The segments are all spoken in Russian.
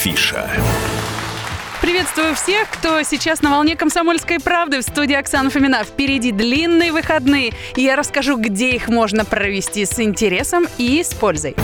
Афиша. Приветствую всех, кто сейчас на волне «Комсомольской правды» в студии Оксана Фомина. Впереди длинные выходные, и я расскажу, где их можно провести с интересом и с пользой.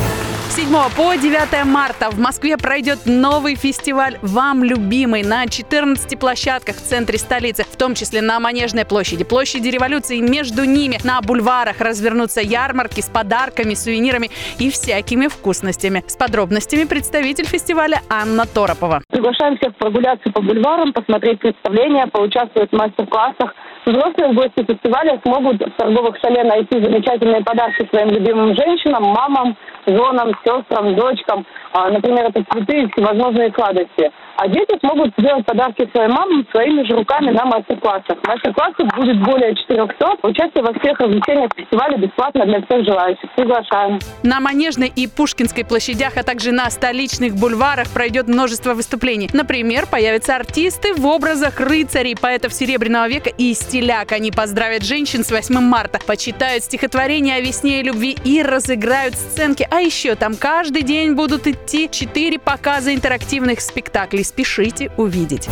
7 по 9 марта в Москве пройдет новый фестиваль «Вам любимый» на 14 площадках в центре столицы, в том числе на Манежной площади, площади революции. Между ними на бульварах развернутся ярмарки с подарками, сувенирами и всякими вкусностями. С подробностями представитель фестиваля Анна Торопова. Приглашаем всех прогуляться по бульварам, посмотреть представления, поучаствовать в мастер-классах. Взрослые гости фестиваля смогут в торговых шале найти замечательные подарки своим любимым женщинам, мамам, женам, сестрам, дочкам. А, Например, это цветы и всевозможные сладости. А дети смогут сделать подарки своим мамам своими же руками на мастер-классах. Мастер-классов будет более 400. Участие во всех развлечениях фестиваля бесплатно для всех желающих. Приглашаем. На Манежной и Пушкинской площадях, а также на столичных бульварах пройдет множество выступлений. Например, появятся артисты в образах рыцарей, поэтов Серебряного века и стиляк. Они поздравят женщин с 8 марта, почитают стихотворения о весне и любви и разыграют сценки. А еще там каждый день будут идти 4 показа интерактивных спектаклей. Спешите увидеть.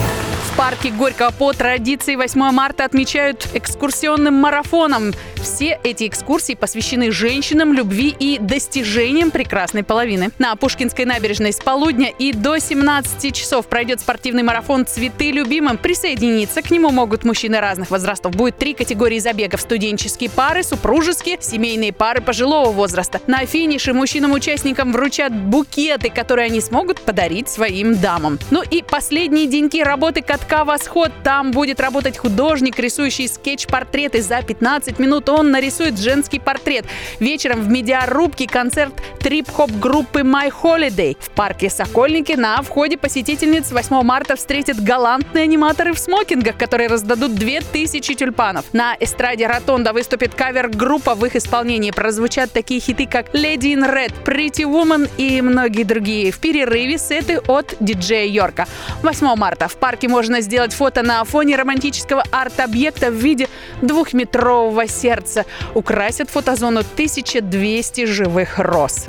В парке Горького по традиции 8 марта отмечают экскурсионным марафоном. Все эти экскурсии посвящены женщинам, любви и достижениям прекрасной половины. На Пушкинской набережной с полудня и до 17 часов пройдет спортивный марафон «Цветы любимым». Присоединиться к нему могут мужчины разных возрастов. Будет три категории забегов. Студенческие пары, супружеские, семейные пары пожилого возраста. На финише мужчинам-участникам вручат букеты, которые они смогут подарить своим дамам. Ну и последние деньки работы катка «Восход». Там будет работать художник, рисующий скетч-портреты. За 15 минут он нарисует женский портрет. Вечером в медиарубке концерт трип-хоп группы My Holiday. В парке Сокольники на входе посетительниц 8 марта встретят галантные аниматоры в смокингах, которые раздадут 2000 тюльпанов. На эстраде Ротонда выступит кавер-группа. В их исполнении прозвучат такие хиты, как Lady in Red, Pretty Woman и многие другие. В перерыве сеты от диджея Йорка. 8 марта в парке можно сделать фото на фоне романтического арт-объекта в виде двухметрового сердца. Украсят фотозону 1200 живых роз.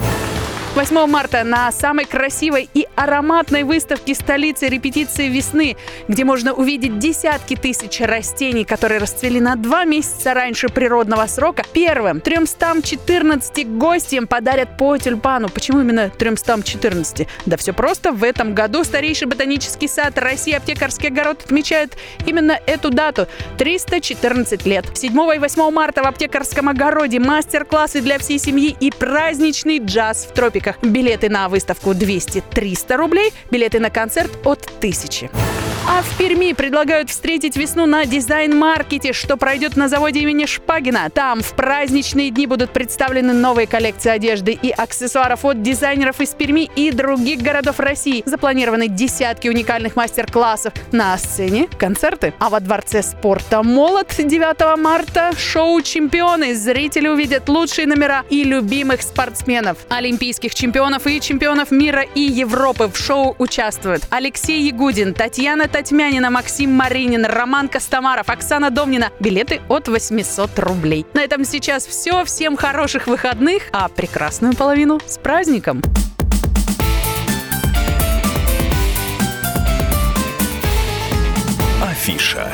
8 марта на самой красивой и ароматной выставке столицы репетиции весны, где можно увидеть десятки тысяч растений, которые расцвели на два месяца раньше природного срока. Первым 314 гостям подарят по тюльпану. Почему именно 314? Да все просто. В этом году старейший ботанический сад России Аптекарский огород отмечает именно эту дату. 314 лет. 7 и 8 марта в Аптекарском огороде мастер-классы для всей семьи и праздничный джаз в тропиках. Билеты на выставку 200-300 рублей, билеты на концерт от 1000. А в Перми предлагают встретить весну на дизайн-маркете, что пройдет на заводе имени Шпагина. Там в праздничные дни будут представлены новые коллекции одежды и аксессуаров от дизайнеров из Перми и других городов России. Запланированы десятки уникальных мастер-классов. На сцене концерты. А во Дворце спорта «Молот» 9 марта шоу «Чемпионы». Зрители увидят лучшие номера и любимых спортсменов. Олимпийских чемпионов и чемпионов мира и Европы в шоу участвуют Алексей Ягудин, Татьяна Татьмянина, Максим Маринин, Роман Костомаров, Оксана Домнина. Билеты от 800 рублей. На этом сейчас все. Всем хороших выходных, а прекрасную половину с праздником! Афиша.